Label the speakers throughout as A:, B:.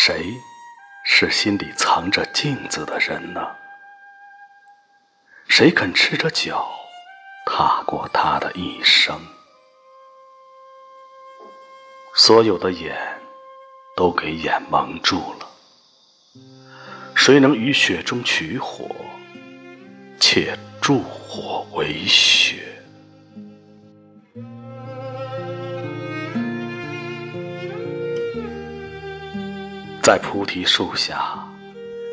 A: 谁是心里藏着镜子的人呢？谁肯赤着脚踏过他的一生？所有的眼都给眼蒙住了。谁能于雪中取火，且助火为雪？在菩提树下，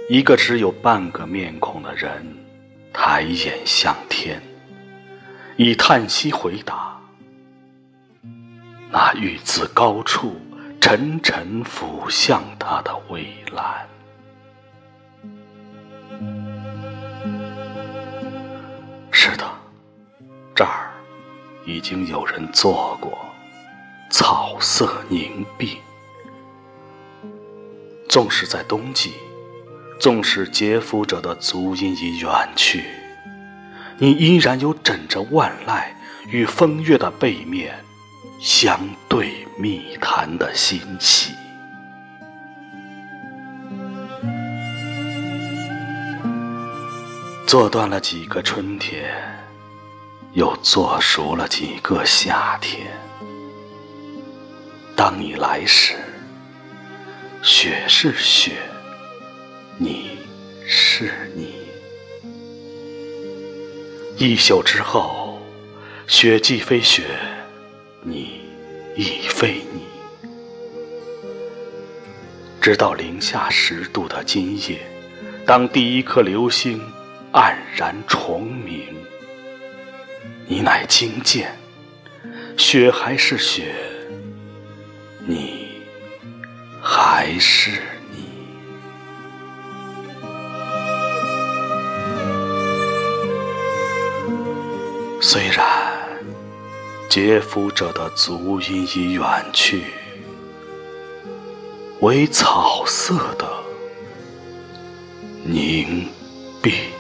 A: 一个只有半个面孔的人抬眼向天，以叹息回答：“那玉自高处沉沉俯向他的蔚蓝。”是的，这儿已经有人坐过，草色凝碧。纵使在冬季，纵使劫富者的足音已远去，你依然有枕着万籁与风月的背面相对密谈的欣喜。做断了几个春天，又做熟了几个夏天。当你来时。是雪，你是你。一宿之后，雪既非雪，你亦非你。直到零下十度的今夜，当第一颗流星黯然重明，你乃惊见，雪还是雪，你。还是你。虽然劫夫者的足音已远去，唯草色的凝碧。